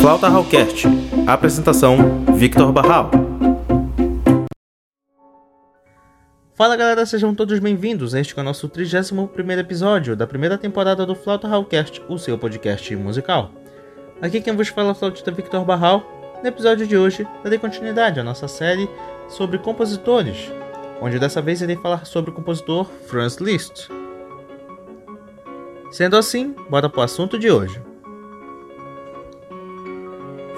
Flauta Hallcast. Apresentação: Victor Barral. Fala galera, sejam todos bem-vindos. Este é o nosso 31 episódio da primeira temporada do Flauta Hallcast, o seu podcast musical. Aqui quem vos fala é o flautista Victor Barral. No episódio de hoje, darei continuidade à nossa série sobre compositores, onde dessa vez irei falar sobre o compositor Franz Liszt. Sendo assim, bora para o assunto de hoje.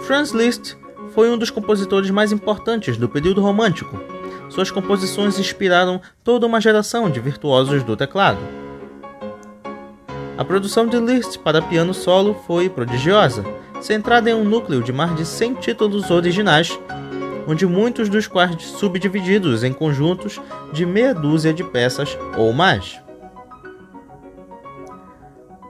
Franz Liszt foi um dos compositores mais importantes do período romântico. Suas composições inspiraram toda uma geração de virtuosos do teclado. A produção de Liszt para piano solo foi prodigiosa, centrada em um núcleo de mais de 100 títulos originais, onde muitos dos quais subdivididos em conjuntos de meia dúzia de peças ou mais.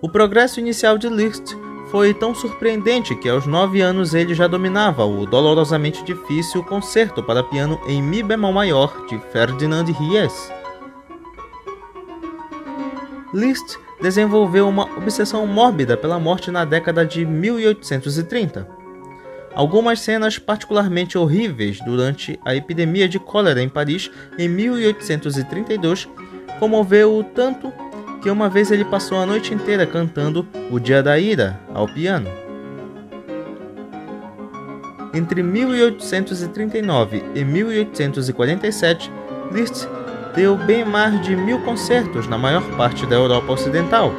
O progresso inicial de Liszt foi tão surpreendente que aos nove anos ele já dominava o dolorosamente difícil concerto para piano em Mi bemol maior de Ferdinand Ries. Liszt desenvolveu uma obsessão mórbida pela morte na década de 1830. Algumas cenas particularmente horríveis durante a epidemia de cólera em Paris em 1832 comoveu-o tanto que uma vez ele passou a noite inteira cantando O Dia da Ira ao piano. Entre 1839 e 1847, Liszt deu bem mais de mil concertos na maior parte da Europa Ocidental,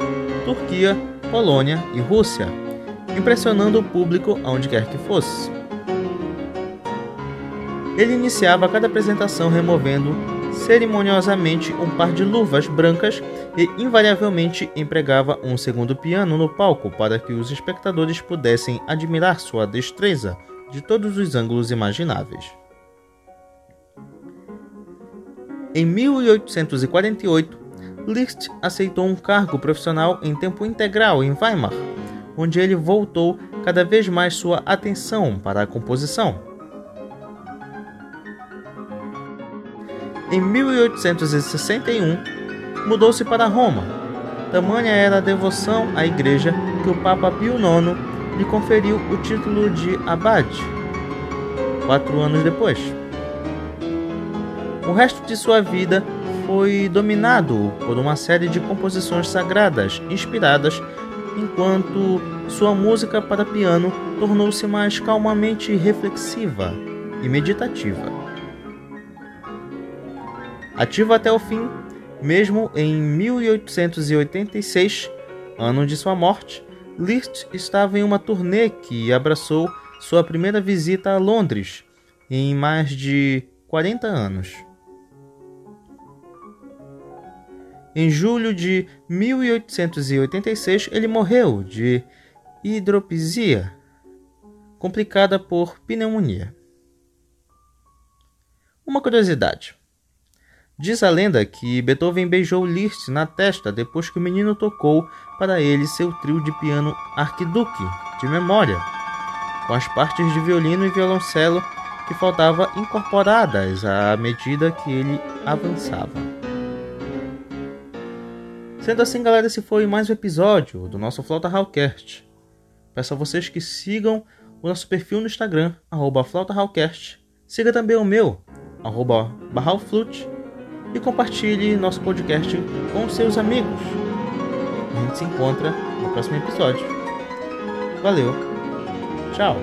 Turquia, Polônia e Rússia, impressionando o público aonde quer que fosse. Ele iniciava cada apresentação removendo cerimoniosamente um par de luvas brancas e invariavelmente empregava um segundo piano no palco para que os espectadores pudessem admirar sua destreza de todos os ângulos imagináveis. Em 1848, Liszt aceitou um cargo profissional em tempo integral em Weimar, onde ele voltou cada vez mais sua atenção para a composição. Em 1861, mudou-se para Roma. Tamanha era a devoção à igreja que o Papa Pio IX lhe conferiu o título de abade, quatro anos depois. O resto de sua vida foi dominado por uma série de composições sagradas inspiradas, enquanto sua música para piano tornou-se mais calmamente reflexiva e meditativa. Ativo até o fim, mesmo em 1886, ano de sua morte, Liszt estava em uma turnê que abraçou sua primeira visita a Londres em mais de 40 anos. Em julho de 1886, ele morreu de hidropisia, complicada por pneumonia. Uma curiosidade. Diz a lenda que Beethoven beijou Liszt na testa depois que o menino tocou para ele seu trio de piano Arquiduque, de memória, com as partes de violino e violoncelo que faltavam incorporadas à medida que ele avançava. Sendo assim, galera, esse foi mais um episódio do nosso Flauta Hallcast. Peço a vocês que sigam o nosso perfil no Instagram, arroba Siga também o meu, arroba Barralflute e compartilhe nosso podcast com seus amigos. A gente se encontra no próximo episódio. Valeu, tchau!